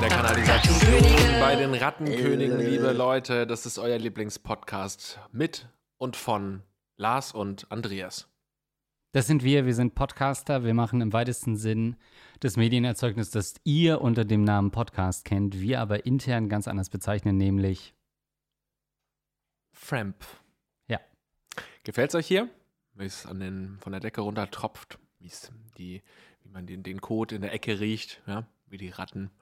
Der Kanalisation bei den Rattenkönigen, liebe Leute. Das ist euer Lieblingspodcast mit und von Lars und Andreas. Das sind wir, wir sind Podcaster. Wir machen im weitesten Sinn das Medienerzeugnis, das ihr unter dem Namen Podcast kennt, wir aber intern ganz anders bezeichnen, nämlich Framp. Ja. Gefällt's euch hier? Wie es an den, von der Decke runter tropft, die, wie man den, den Kot in der Ecke riecht, ja? wie die Ratten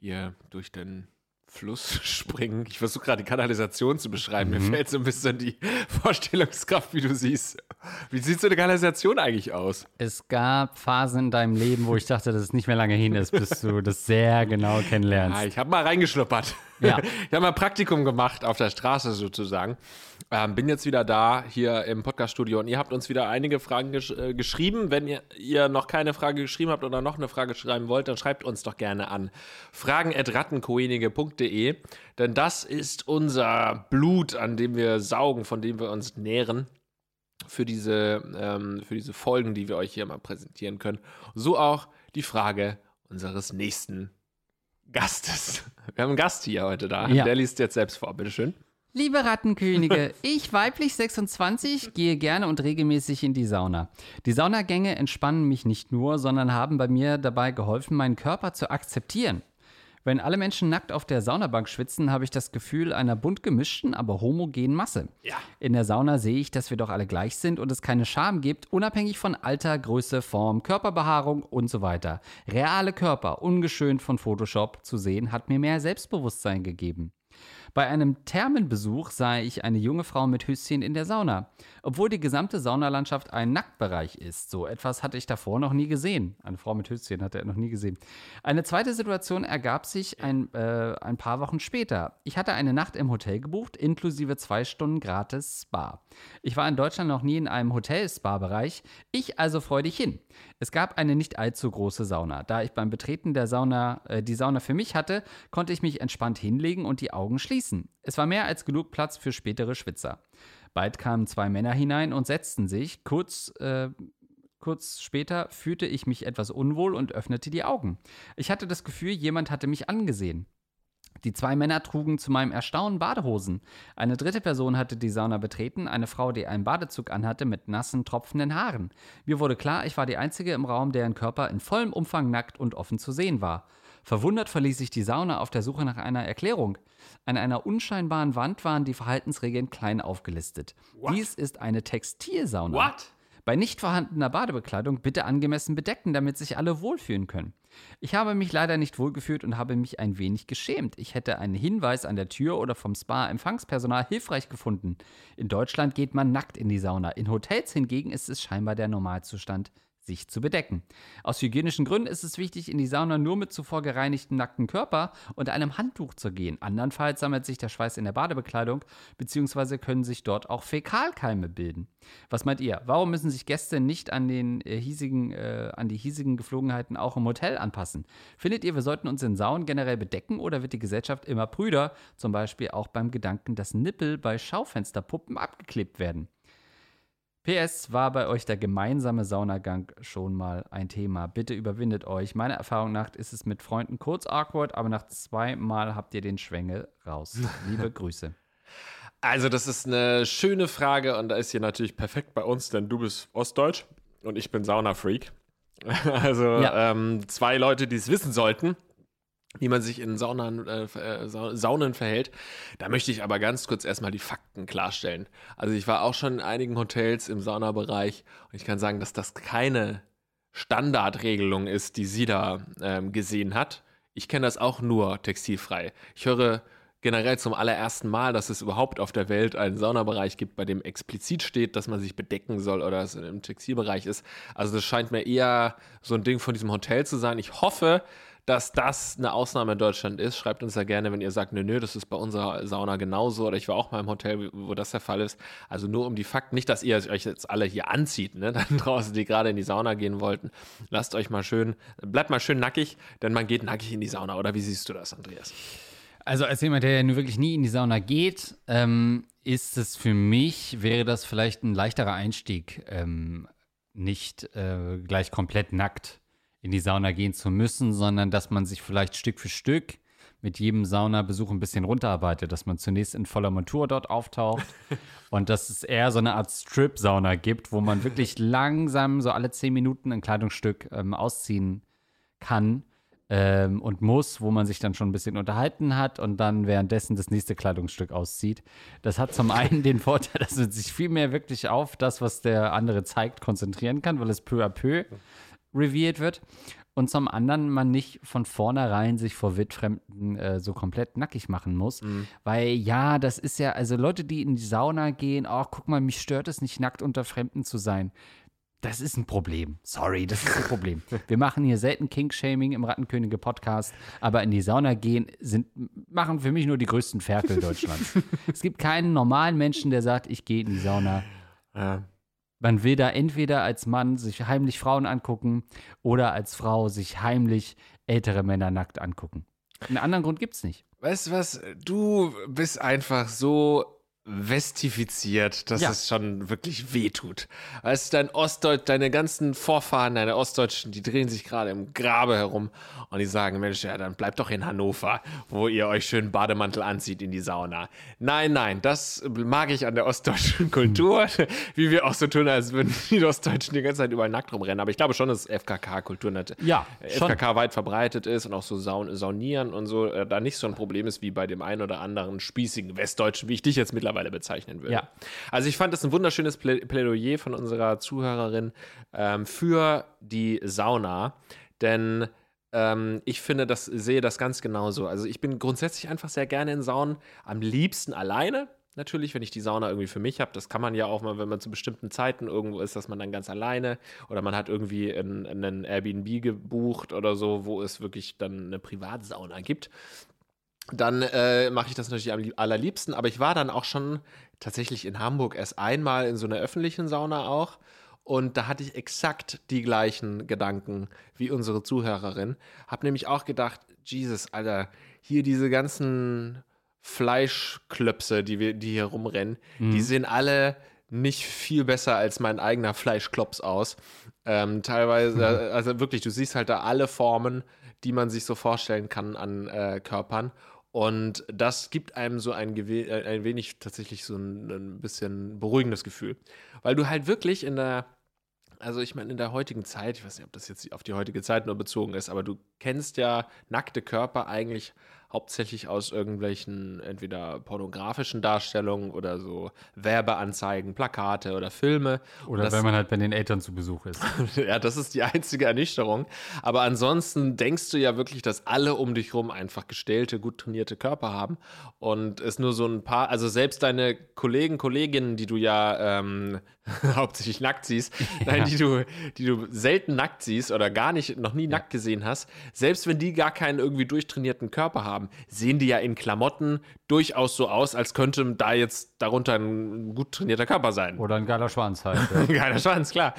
hier durch den Fluss springen. Ich versuche gerade die Kanalisation zu beschreiben. Mhm. Mir fehlt so ein bisschen die Vorstellungskraft, wie du siehst. Wie sieht so eine Kanalisation eigentlich aus? Es gab Phasen in deinem Leben, wo ich dachte, dass es nicht mehr lange hin ist, bis du das sehr genau kennenlernst. Ja, ich habe mal reingeschnuppert. Ja. Ich habe mal Praktikum gemacht auf der Straße sozusagen. Ähm, bin jetzt wieder da hier im Podcaststudio und ihr habt uns wieder einige Fragen gesch äh, geschrieben. Wenn ihr, ihr, noch keine Frage geschrieben habt oder noch eine Frage schreiben wollt, dann schreibt uns doch gerne an fragen.rattenkoenige.de, denn das ist unser Blut, an dem wir saugen, von dem wir uns nähren für diese, ähm, für diese Folgen, die wir euch hier mal präsentieren können. So auch die Frage unseres nächsten Gastes. Wir haben einen Gast hier heute da. Ja. Der liest jetzt selbst vor, bitteschön. Liebe Rattenkönige, ich weiblich 26 gehe gerne und regelmäßig in die Sauna. Die Saunagänge entspannen mich nicht nur, sondern haben bei mir dabei geholfen, meinen Körper zu akzeptieren. Wenn alle Menschen nackt auf der Saunabank schwitzen, habe ich das Gefühl einer bunt gemischten, aber homogenen Masse. Ja. In der Sauna sehe ich, dass wir doch alle gleich sind und es keine Scham gibt, unabhängig von Alter, Größe, Form, Körperbehaarung und so weiter. Reale Körper, ungeschönt von Photoshop zu sehen, hat mir mehr Selbstbewusstsein gegeben. Bei einem Thermenbesuch sah ich eine junge Frau mit Höschen in der Sauna. Obwohl die gesamte Saunalandschaft ein Nacktbereich ist. So etwas hatte ich davor noch nie gesehen. Eine Frau mit Höschen hatte er noch nie gesehen. Eine zweite Situation ergab sich ein, äh, ein paar Wochen später. Ich hatte eine Nacht im Hotel gebucht, inklusive zwei Stunden gratis Spa. Ich war in Deutschland noch nie in einem Hotel-Spa-Bereich. Ich also freudig hin. Es gab eine nicht allzu große Sauna. Da ich beim Betreten der Sauna äh, die Sauna für mich hatte, konnte ich mich entspannt hinlegen und die Augen schließen schließen. Es war mehr als genug Platz für spätere Schwitzer. Bald kamen zwei Männer hinein und setzten sich. Kurz, äh, kurz später fühlte ich mich etwas unwohl und öffnete die Augen. Ich hatte das Gefühl, jemand hatte mich angesehen. Die zwei Männer trugen zu meinem Erstaunen Badehosen. Eine dritte Person hatte die Sauna betreten, eine Frau, die einen Badezug anhatte mit nassen, tropfenden Haaren. Mir wurde klar, ich war die Einzige im Raum, deren Körper in vollem Umfang nackt und offen zu sehen war. Verwundert verließ ich die Sauna auf der Suche nach einer Erklärung. An einer unscheinbaren Wand waren die Verhaltensregeln klein aufgelistet. What? Dies ist eine Textilsauna. What? Bei nicht vorhandener Badebekleidung bitte angemessen bedecken, damit sich alle wohlfühlen können. Ich habe mich leider nicht wohlgefühlt und habe mich ein wenig geschämt. Ich hätte einen Hinweis an der Tür oder vom Spa-Empfangspersonal hilfreich gefunden. In Deutschland geht man nackt in die Sauna. In Hotels hingegen ist es scheinbar der Normalzustand sich zu bedecken. Aus hygienischen Gründen ist es wichtig, in die Sauna nur mit zuvor gereinigtem nackten Körper und einem Handtuch zu gehen. Andernfalls sammelt sich der Schweiß in der Badebekleidung, beziehungsweise können sich dort auch Fäkalkeime bilden. Was meint ihr? Warum müssen sich Gäste nicht an, den, äh, hiesigen, äh, an die hiesigen Geflogenheiten auch im Hotel anpassen? Findet ihr, wir sollten uns in Saunen generell bedecken oder wird die Gesellschaft immer prüder, zum Beispiel auch beim Gedanken, dass Nippel bei Schaufensterpuppen abgeklebt werden? PS, war bei euch der gemeinsame Saunagang schon mal ein Thema? Bitte überwindet euch. Meiner Erfahrung nach ist es mit Freunden kurz awkward, aber nach zweimal habt ihr den Schwengel raus. Liebe Grüße. Also, das ist eine schöne Frage und da ist hier natürlich perfekt bei uns, denn du bist Ostdeutsch und ich bin Saunafreak. Also ja. ähm, zwei Leute, die es wissen sollten wie man sich in Saunen, äh, äh Saunen verhält. Da möchte ich aber ganz kurz erstmal die Fakten klarstellen. Also ich war auch schon in einigen Hotels im Saunabereich und ich kann sagen, dass das keine Standardregelung ist, die sie da ähm, gesehen hat. Ich kenne das auch nur textilfrei. Ich höre generell zum allerersten Mal, dass es überhaupt auf der Welt einen Saunabereich gibt, bei dem explizit steht, dass man sich bedecken soll oder es im Textilbereich ist. Also das scheint mir eher so ein Ding von diesem Hotel zu sein. Ich hoffe, dass das eine Ausnahme in Deutschland ist. Schreibt uns ja gerne, wenn ihr sagt, nö, nö, das ist bei unserer Sauna genauso oder ich war auch mal im Hotel, wo das der Fall ist. Also nur um die Fakten, nicht, dass ihr euch jetzt alle hier anzieht, ne, dann draußen, die gerade in die Sauna gehen wollten. Lasst euch mal schön, bleibt mal schön nackig, denn man geht nackig in die Sauna. Oder wie siehst du das, Andreas? Also als jemand, der ja nur wirklich nie in die Sauna geht, ähm, ist es für mich, wäre das vielleicht ein leichterer Einstieg, ähm, nicht äh, gleich komplett nackt in die Sauna gehen zu müssen, sondern dass man sich vielleicht Stück für Stück mit jedem Saunabesuch ein bisschen runterarbeitet, dass man zunächst in voller Montur dort auftaucht und dass es eher so eine Art Strip-Sauna gibt, wo man wirklich langsam so alle zehn Minuten ein Kleidungsstück ähm, ausziehen kann ähm, und muss, wo man sich dann schon ein bisschen unterhalten hat und dann währenddessen das nächste Kleidungsstück auszieht. Das hat zum einen den Vorteil, dass man sich viel mehr wirklich auf das, was der andere zeigt, konzentrieren kann, weil es peu à peu revealed wird und zum anderen man nicht von vornherein sich vor Wildfremden äh, so komplett nackig machen muss. Mhm. Weil ja, das ist ja, also Leute, die in die Sauna gehen, ach, guck mal, mich stört es nicht, nackt unter Fremden zu sein. Das ist ein Problem. Sorry, das ist ein Problem. Wir machen hier selten King-Shaming im Rattenkönige-Podcast, aber in die Sauna gehen sind, machen für mich nur die größten Ferkel Deutschlands. es gibt keinen normalen Menschen, der sagt, ich gehe in die Sauna. Ja. Man will da entweder als Mann sich heimlich Frauen angucken oder als Frau sich heimlich ältere Männer nackt angucken. Einen anderen Grund gibt es nicht. Weißt du was? Du bist einfach so westifiziert, dass ja. es schon wirklich wehtut. Weißt du, dein Ostdeutsch, deine ganzen Vorfahren, deine Ostdeutschen, die drehen sich gerade im Grabe herum und die sagen, Mensch, ja, dann bleibt doch in Hannover, wo ihr euch schön Bademantel anzieht in die Sauna. Nein, nein, das mag ich an der ostdeutschen Kultur, hm. wie wir auch so tun, als würden die Ostdeutschen die ganze Zeit überall nackt rumrennen. Aber ich glaube schon, dass FKK-Kultur, ja, FKK weit verbreitet ist und auch so Saun Saunieren und so, äh, da nicht so ein Problem ist wie bei dem einen oder anderen spießigen Westdeutschen, wie ich dich jetzt mittlerweile mittlerweile bezeichnen würde. Ja. Also ich fand das ein wunderschönes Plädoyer von unserer Zuhörerin ähm, für die Sauna, denn ähm, ich finde, das sehe das ganz genauso. Also ich bin grundsätzlich einfach sehr gerne in Saunen, am liebsten alleine. Natürlich, wenn ich die Sauna irgendwie für mich habe, das kann man ja auch mal, wenn man zu bestimmten Zeiten irgendwo ist, dass man dann ganz alleine oder man hat irgendwie einen Airbnb gebucht oder so, wo es wirklich dann eine Privatsauna gibt dann äh, mache ich das natürlich am allerliebsten. Aber ich war dann auch schon tatsächlich in Hamburg erst einmal in so einer öffentlichen Sauna auch. Und da hatte ich exakt die gleichen Gedanken wie unsere Zuhörerin. Hab nämlich auch gedacht, Jesus, Alter, hier diese ganzen Fleischklöpse, die, wir, die hier rumrennen, mhm. die sehen alle nicht viel besser als mein eigener Fleischklops aus. Ähm, teilweise, mhm. also wirklich, du siehst halt da alle Formen, die man sich so vorstellen kann an äh, Körpern. Und das gibt einem so ein, äh, ein wenig tatsächlich so ein, ein bisschen beruhigendes Gefühl. Weil du halt wirklich in der, also ich meine, in der heutigen Zeit, ich weiß nicht, ob das jetzt auf die heutige Zeit nur bezogen ist, aber du kennst ja nackte Körper eigentlich hauptsächlich aus irgendwelchen entweder pornografischen Darstellungen oder so Werbeanzeigen, Plakate oder Filme. Oder das, wenn man halt bei den Eltern zu Besuch ist. ja, das ist die einzige Ernüchterung. Aber ansonsten denkst du ja wirklich, dass alle um dich rum einfach gestellte, gut trainierte Körper haben und es nur so ein paar, also selbst deine Kollegen, Kolleginnen, die du ja ähm, hauptsächlich nackt siehst, ja. nein, die du, die du selten nackt siehst oder gar nicht, noch nie ja. nackt gesehen hast, selbst wenn die gar keinen irgendwie durchtrainierten Körper haben, haben, sehen die ja in Klamotten durchaus so aus, als könnte da jetzt darunter ein gut trainierter Körper sein. Oder ein geiler Schwanz halt. Ja. ein geiler Schwanz, klar.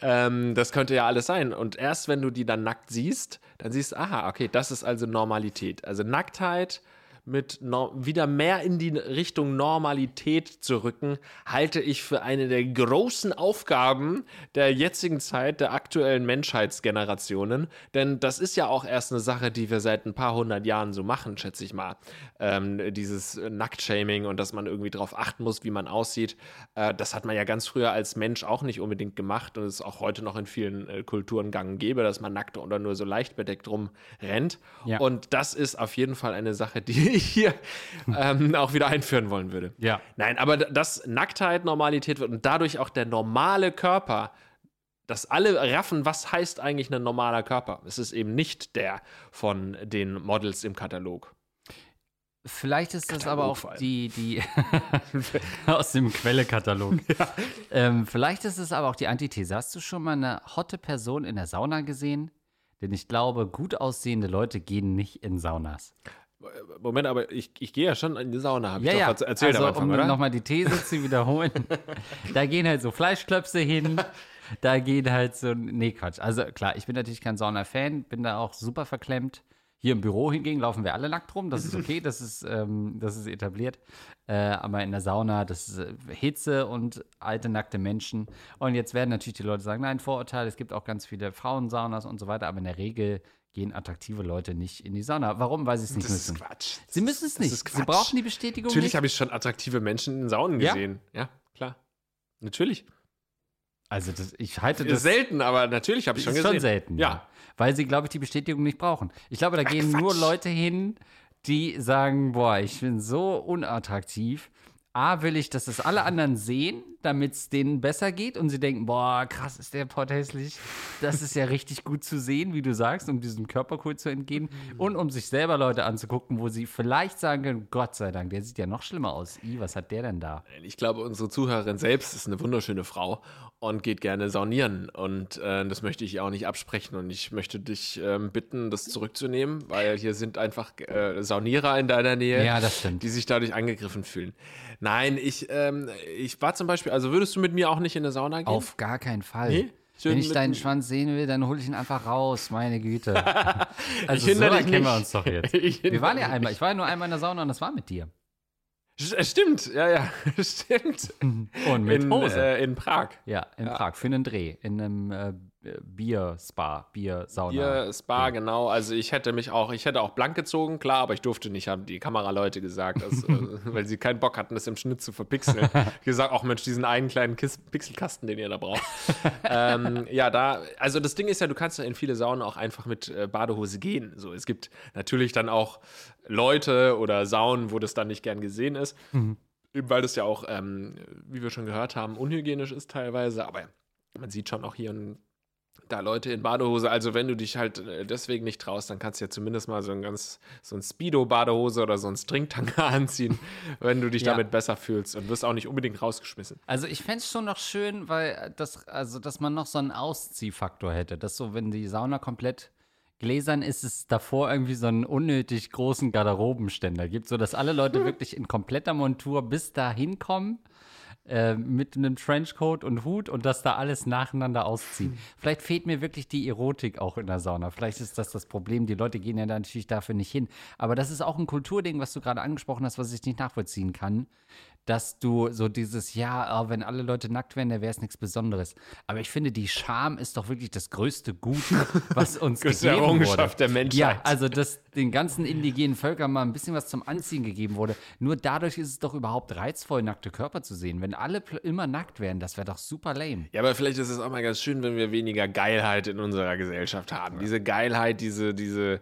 Ähm, das könnte ja alles sein. Und erst wenn du die dann nackt siehst, dann siehst du, aha, okay, das ist also Normalität. Also Nacktheit mit no wieder mehr in die Richtung Normalität zu rücken, halte ich für eine der großen Aufgaben der jetzigen Zeit, der aktuellen Menschheitsgenerationen. Denn das ist ja auch erst eine Sache, die wir seit ein paar hundert Jahren so machen, schätze ich mal. Ähm, dieses Nacktshaming und dass man irgendwie darauf achten muss, wie man aussieht. Äh, das hat man ja ganz früher als Mensch auch nicht unbedingt gemacht und es ist auch heute noch in vielen äh, Kulturen gang und gäbe, dass man nackt oder nur so leicht bedeckt rumrennt. Ja. Und das ist auf jeden Fall eine Sache, die hier ähm, auch wieder einführen wollen würde. Ja. Nein, aber dass Nacktheit Normalität wird und dadurch auch der normale Körper, dass alle raffen, was heißt eigentlich ein normaler Körper? Es ist eben nicht der von den Models im Katalog. Vielleicht ist das aber auch die, die aus dem Quellekatalog. Ja. Ähm, vielleicht ist es aber auch die Antithese. Hast du schon mal eine hotte Person in der Sauna gesehen? Denn ich glaube, gut aussehende Leute gehen nicht in Saunas. Moment, aber ich, ich gehe ja schon in die Sauna, habe ja, ich ja. doch erzählt also, am Anfang, um oder? nochmal die These zu wiederholen. da gehen halt so Fleischklöpse hin, da geht halt so, nee, Quatsch. Also klar, ich bin natürlich kein Sauna-Fan, bin da auch super verklemmt. Hier im Büro hingegen laufen wir alle nackt rum. Das ist okay, das ist, ähm, das ist etabliert. Äh, aber in der Sauna, das ist äh, Hitze und alte, nackte Menschen. Und jetzt werden natürlich die Leute sagen, nein, Vorurteil, es gibt auch ganz viele Frauensaunas und so weiter. Aber in der Regel gehen attraktive Leute nicht in die Sauna. Warum? Weil sie es nicht Das müssen. ist Quatsch. Sie müssen es nicht. Sie brauchen die Bestätigung Natürlich habe ich schon attraktive Menschen in Saunen Ja? gesehen. Ja, klar. Natürlich. Also das, ich halte Das selten, aber natürlich habe ich schon ist gesehen. schon selten. Ja. Weil sie, glaube ich, die Bestätigung nicht brauchen. Ich glaube, da gehen nur Quatsch. Leute hin, die sagen, boah, ich bin so unattraktiv. A, will ich, dass es alle anderen sehen, damit es denen besser geht und sie denken, boah, krass, ist der Pott hässlich. Das ist ja richtig gut zu sehen, wie du sagst, um diesem Körperkult zu entgehen und um sich selber Leute anzugucken, wo sie vielleicht sagen können, Gott sei Dank, der sieht ja noch schlimmer aus. I, was hat der denn da? Ich glaube, unsere Zuhörerin selbst ist eine wunderschöne Frau und geht gerne saunieren. Und äh, das möchte ich auch nicht absprechen. Und ich möchte dich ähm, bitten, das zurückzunehmen, weil hier sind einfach äh, Saunierer in deiner Nähe, Ja, das stimmt. die sich dadurch angegriffen fühlen. Nein, ich, ähm, ich war zum Beispiel, also würdest du mit mir auch nicht in eine Sauna gehen? Auf gar keinen Fall. Nee? Wenn ich deinen Schwanz sehen will, dann hole ich ihn einfach raus, meine Güte. Also Ich so kennen wir uns doch jetzt. Wir waren ja einmal, ich war ja nur einmal in der Sauna und das war mit dir. Äh, Stimmt, ja, ja, stimmt. Und mit in, Hose. Äh, in Prag. ja, in Prag, für einen Dreh, in einem äh, Bier-Spa, Bier-Sauna. Hier, Spa, genau. Also ich hätte mich auch, ich hätte auch blank gezogen, klar, aber ich durfte nicht, haben die Kameraleute gesagt, dass, äh, weil sie keinen Bock hatten, das im Schnitt zu verpixeln. gesagt, auch Mensch, diesen einen kleinen Kis Pixelkasten, den ihr da braucht. ähm, ja, da, also das Ding ist ja, du kannst ja in viele Saunen auch einfach mit äh, Badehose gehen. So, es gibt natürlich dann auch Leute oder Saunen, wo das dann nicht gern gesehen ist. Eben weil das ja auch, ähm, wie wir schon gehört haben, unhygienisch ist teilweise, aber man sieht schon auch hier und da Leute in Badehose. Also wenn du dich halt äh, deswegen nicht traust, dann kannst du ja zumindest mal so ein ganz, so ein Speedo-Badehose oder so ein Stringtanga anziehen, wenn du dich Ja. damit besser fühlst und wirst auch nicht unbedingt rausgeschmissen. Also ich fände es schon noch schön, weil das, also dass man noch so einen Ausziehfaktor hätte. Dass so, wenn die Sauna komplett gläsern ist, es davor irgendwie so einen unnötig großen Garderobenständer gibt, sodass alle Leute wirklich in kompletter Montur bis dahin kommen. Äh, Mit einem Trenchcoat und Hut und das da alles nacheinander ausziehen. Vielleicht fehlt mir wirklich die Erotik auch in der Sauna. Vielleicht ist das das Problem. Die Leute gehen ja da natürlich dafür nicht hin. Aber das ist auch ein Kulturding, was du gerade angesprochen hast, was ich nicht nachvollziehen kann dass du so dieses, ja, oh, wenn alle Leute nackt wären, dann wäre es nichts Besonderes. Aber ich finde, die Scham ist doch wirklich das größte Gut, was uns Größte gegeben wurde. Errungenschaft der Menschheit. Ja, also dass den ganzen indigenen Völkern mal ein bisschen was zum Anziehen gegeben wurde. Nur dadurch ist es doch überhaupt reizvoll, nackte Körper zu sehen. Wenn alle immer nackt wären, das wäre doch super lame. Ja, aber vielleicht ist es auch mal ganz schön, wenn wir weniger Geilheit in unserer Gesellschaft haben. Diese Geilheit, diese, diese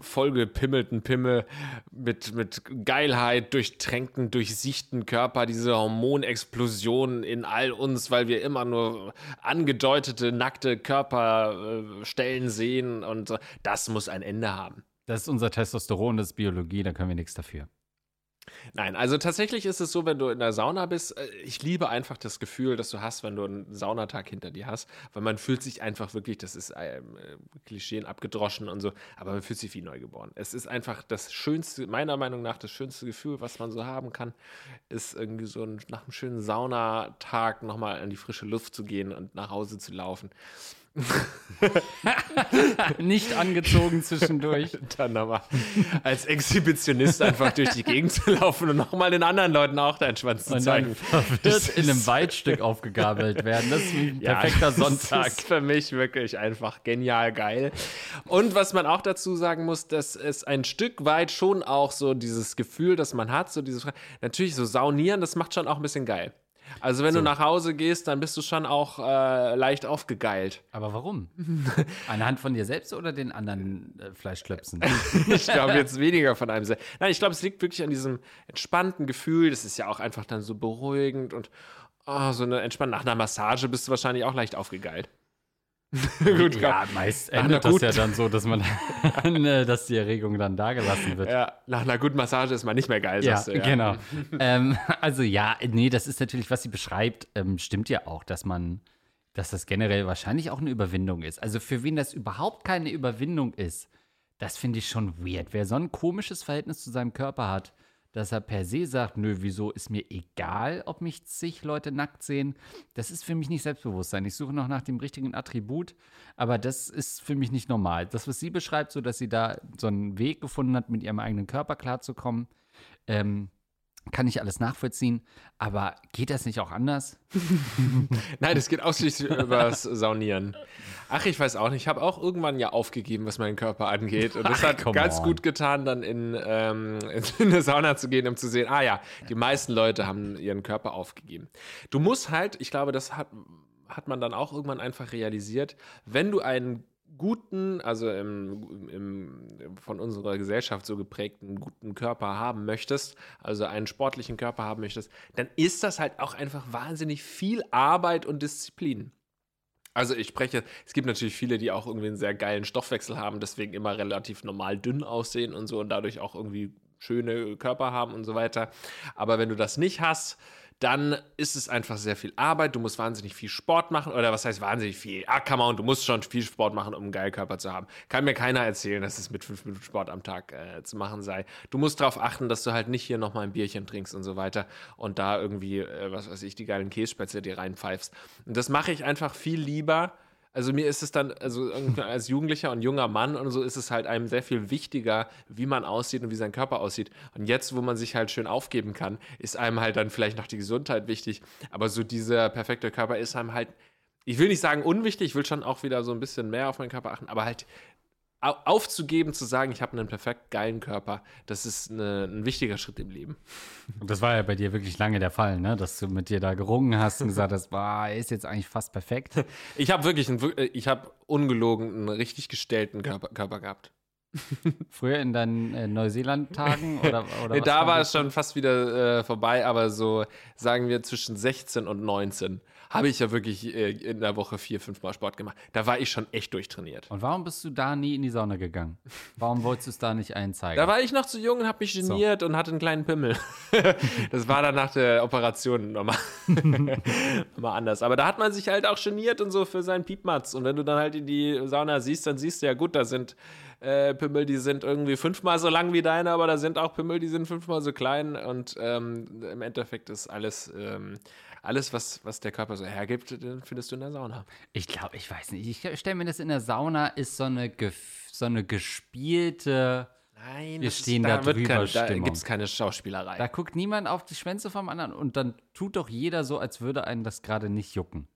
vollgepimmelten Pimmel mit, mit Geilheit, durchtränkten, durchsichten Körper, diese Hormonexplosion in all uns, weil wir immer nur angedeutete, nackte Körperstellen sehen und so. das muss ein Ende haben. Das ist unser Testosteron, das ist Biologie, da können wir nichts dafür. Nein, also tatsächlich ist es so, wenn du in der Sauna bist, äh, ich liebe einfach das Gefühl, das du hast, wenn du einen Saunatag hinter dir hast, weil man fühlt sich einfach wirklich, das ist ähm, äh, Klischeen abgedroschen und so, aber man fühlt sich wie neugeboren. Es ist einfach das schönste, meiner Meinung nach, das schönste Gefühl, was man so haben kann, ist irgendwie so ein, nach einem schönen Saunatag nochmal in die frische Luft zu gehen und nach Hause zu laufen. Nicht angezogen zwischendurch. Dann nochmal als Exhibitionist einfach durch die Gegend zu laufen und nochmal den anderen Leuten auch deinen Schwanz zu zeigen. wird Das in einem Waldstück aufgegabelt werden. Das ist ein Ja, perfekter das Sonntag. ist für mich wirklich einfach genial geil. Und was man auch dazu sagen muss, dass es ein Stück weit schon auch so dieses Gefühl, das man hat, so dieses, natürlich so saunieren, das macht schon auch ein bisschen geil. Also wenn du nach Hause gehst, dann bist du schon auch äh, leicht aufgegeilt. Aber warum? Anhand von dir selbst oder den anderen äh, Fleischklöpsen? Ich glaube jetzt weniger von einem. se- Nein, ich glaube, es liegt wirklich an diesem entspannten Gefühl. Das ist ja auch einfach dann so beruhigend und oh, so eine entspannte. Nach einer Massage bist du wahrscheinlich auch leicht aufgegeilt. Gut, ja, meist endet das ja dann so, dass man, äh, dass die Erregung dann da gelassen wird. Ja, nach einer guten Massage ist man nicht mehr geil, Ja, du. Ja. genau. ähm, also ja, nee, das ist natürlich, was sie beschreibt, ähm, stimmt ja auch, dass man, dass das generell wahrscheinlich auch eine Überwindung ist. Also für wen das überhaupt keine Überwindung ist, das finde ich schon weird. Wer so ein komisches Verhältnis zu seinem Körper hat, dass er per se sagt, nö, wieso ist mir egal, ob mich zig Leute nackt sehen. Das ist für mich nicht Selbstbewusstsein. Ich suche noch nach dem richtigen Attribut, aber das ist für mich nicht normal. Das, was sie beschreibt, so dass sie da so einen Weg gefunden hat, mit ihrem eigenen Körper klarzukommen, ähm, kann ich alles nachvollziehen, aber geht das nicht auch anders? Nein, es geht ausschließlich übers Saunieren. Ach, ich weiß auch nicht. Ich habe auch irgendwann ja aufgegeben, was meinen Körper angeht. Und das Ach, hat ganz on. gut getan, dann in, ähm, in eine Sauna zu gehen, um zu sehen, ah ja, die meisten Leute haben ihren Körper aufgegeben. Du musst halt, ich glaube, das hat, hat man dann auch irgendwann einfach realisiert, wenn du einen guten, also im, im, von unserer Gesellschaft so geprägten guten Körper haben möchtest, also einen sportlichen Körper haben möchtest, dann ist das halt auch einfach wahnsinnig viel Arbeit und Disziplin. Also ich spreche, es gibt natürlich viele, die auch irgendwie einen sehr geilen Stoffwechsel haben, deswegen immer relativ normal dünn aussehen und so und dadurch auch irgendwie schöne Körper haben und so weiter. Aber wenn du das nicht hast, dann ist es einfach sehr viel Arbeit. Du musst wahnsinnig viel Sport machen. Oder was heißt wahnsinnig viel? Ah, come on, du musst schon viel Sport machen, um einen geilen Körper zu haben. Kann mir keiner erzählen, dass es mit fünf Minuten Sport am Tag äh, zu machen sei. Du musst darauf achten, dass du halt nicht hier nochmal ein Bierchen trinkst und so weiter und da irgendwie, äh, was weiß ich, die geilen Kässpätzle dir reinpfeifst. Und das mache ich einfach viel lieber also mir ist es dann, also als Jugendlicher und junger Mann und so ist es halt einem sehr viel wichtiger, wie man aussieht und wie sein Körper aussieht. Und jetzt, wo man sich halt schön aufgeben kann, ist einem halt dann vielleicht noch die Gesundheit wichtig. Aber so dieser perfekte Körper ist einem halt, ich will nicht sagen unwichtig, ich will schon auch wieder so ein bisschen mehr auf meinen Körper achten, aber halt aufzugeben, zu sagen, ich habe einen perfekt geilen Körper, das ist eine, ein wichtiger Schritt im Leben. Und das war ja bei dir wirklich lange der Fall, ne? dass du mit dir da gerungen hast und gesagt hast, er ist jetzt eigentlich fast perfekt. Ich habe wirklich, einen, ich habe ungelogen einen richtig gestellten Körper, Körper gehabt. Früher in deinen äh, Neuseeland-Tagen? Oder, oder da war es schon fast wieder äh, vorbei, aber so sagen wir zwischen 16 und 19 habe ich ja wirklich äh, in der Woche vier, fünf Mal Sport gemacht. Da war ich schon echt durchtrainiert. Und warum bist du da nie in die Sauna gegangen? Warum wolltest du es da nicht einzeigen? Da war ich noch zu jung und habe mich geniert so. und hatte einen kleinen Pimmel. das war dann nach der Operation nochmal, nochmal anders. Aber da hat man sich halt auch geniert und so für seinen Piepmatz. Und wenn du dann halt in die Sauna siehst, dann siehst du ja gut, da sind äh, Pimmel, die sind irgendwie fünfmal so lang wie deine, aber da sind auch Pimmel, die sind fünfmal so klein. Und ähm, im Endeffekt ist alles ähm, alles, was, was der Körper so hergibt, findest du in der Sauna. Ich glaube, ich weiß nicht. Ich stelle mir das in der Sauna ist so eine, so eine gespielte. Nein, wir stehen ist, da, da drüber. Kein, da gibt es keine Schauspielerei. Da guckt niemand auf die Schwänze vom anderen und dann tut doch jeder so, als würde einen das gerade nicht jucken.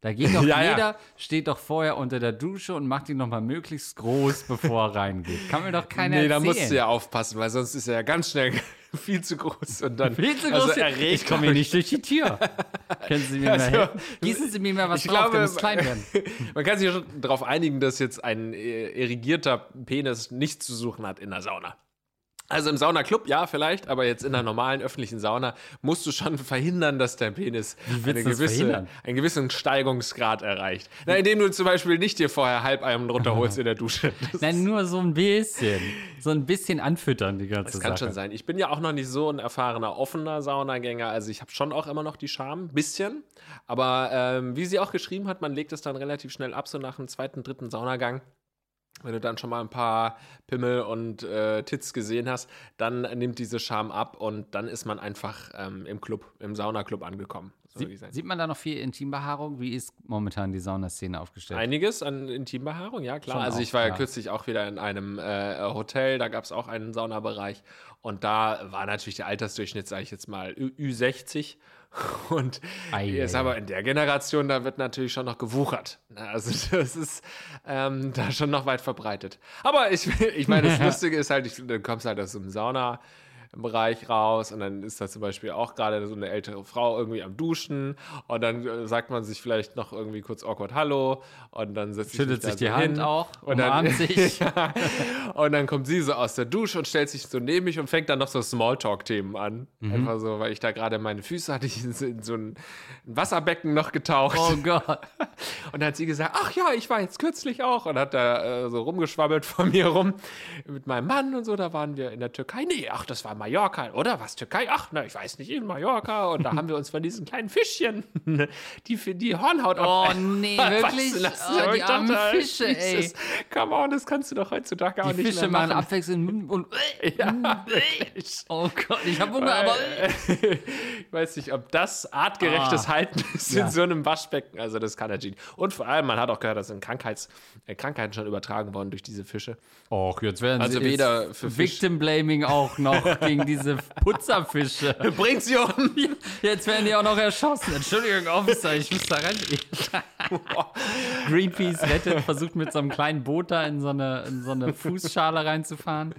Da geht doch ja, jeder, ja. steht doch vorher unter der Dusche und macht ihn nochmal möglichst groß, bevor er reingeht. Kann mir doch keiner nee, erzählen. Nee, da musst du ja aufpassen, weil sonst ist er ja ganz schnell viel zu groß und dann viel zu groß. Also ich komme hier nicht durch die Tür. Können Sie mir also, mal helfen? Gießen Sie mir mal was ich drauf, glaube, muss klein werden. Man kann sich ja schon darauf einigen, dass jetzt ein äh, irrigierter Penis nichts zu suchen hat in der Sauna. Also im Saunaclub, ja, vielleicht, aber jetzt in einer normalen öffentlichen Sauna musst du schon verhindern, dass dein Penis eine gewisse, einen gewissen Steigungsgrad erreicht. Na, indem du zum Beispiel nicht dir vorher Halbeimen runterholst in der Dusche. Das Nein, nur so ein bisschen. So ein bisschen anfüttern die ganze Zeit. Das kann Sache. schon sein. Ich bin ja auch noch nicht so ein erfahrener, offener Saunagänger. Also ich habe schon auch immer noch die Scham, bisschen. Aber ähm, wie sie auch geschrieben hat, man legt es dann relativ schnell ab, so nach dem zweiten, dritten Saunagang wenn du dann schon mal ein paar Pimmel und äh, Tits gesehen hast, dann nimmt diese Scham ab und dann ist man einfach ähm, im Club, im Saunaclub angekommen. Sie, sieht man da noch viel Intimbehaarung? Wie ist momentan die Saunaszene aufgestellt? Einiges an Intimbehaarung, ja klar. Schon also ich war ja kürzlich auch wieder in einem äh, Hotel, da gab es auch einen Saunabereich und da war natürlich der Altersdurchschnitt, sage ich jetzt mal, Ü60 Und Ei, jetzt ja. aber in der Generation, da wird natürlich schon noch gewuchert. Ne, also das ist ähm, da schon noch weit verbreitet. Aber ich, ich meine, das Lustige ist halt, ich, du kommst halt aus dem Sauna, Bereich raus und dann ist da zum Beispiel auch gerade so eine ältere Frau irgendwie am Duschen und dann äh, sagt man sich vielleicht noch irgendwie kurz awkward Hallo und dann setzt Schüttelt sich, sich die Hand auch und dann, sich. ja, und dann kommt sie so aus der Dusche und stellt sich so neben mich und fängt dann noch so Smalltalk-Themen an. Mhm. Einfach so, weil ich da gerade meine Füße hatte, ich in so ein Wasserbecken noch getaucht. Oh Gott. Und dann hat sie gesagt, ach ja, ich war jetzt kürzlich auch und hat da äh, so rumgeschwabbelt vor mir rum mit meinem Mann und so, da waren wir in der Türkei. Nee, ach, das war mein Mallorca, oder? Was, Türkei? Ach, na, ich weiß nicht, in Mallorca. Und da haben wir uns von diesen kleinen Fischchen, die für die Hornhaut Oh, nee, wirklich? lassen. Oh, die armen dachte, Fische, ey. Jesus, Come on, das kannst du doch heutzutage auch Die nicht Fische mehr machen machen. abwechselnd und. Ja. Oh Gott, ich habe Hunger, aber. Ich weiß nicht, ob das artgerechtes Ah. Halten ist Ja. in so einem Waschbecken. Also das kann natürlich. Und vor allem, man hat auch gehört, dass sind Krankheits, äh, Krankheiten schon übertragen worden durch diese Fische. Och, jetzt werden Also sie weder jetzt für Victim Blaming auch noch gegen diese Putzerfische. Bringt sie um! Jetzt werden die auch noch erschossen. Entschuldigung, Officer, ich muss da rein. Greenpeace rettet, versucht mit so einem kleinen Boot da in so eine, in so eine Fußschale reinzufahren.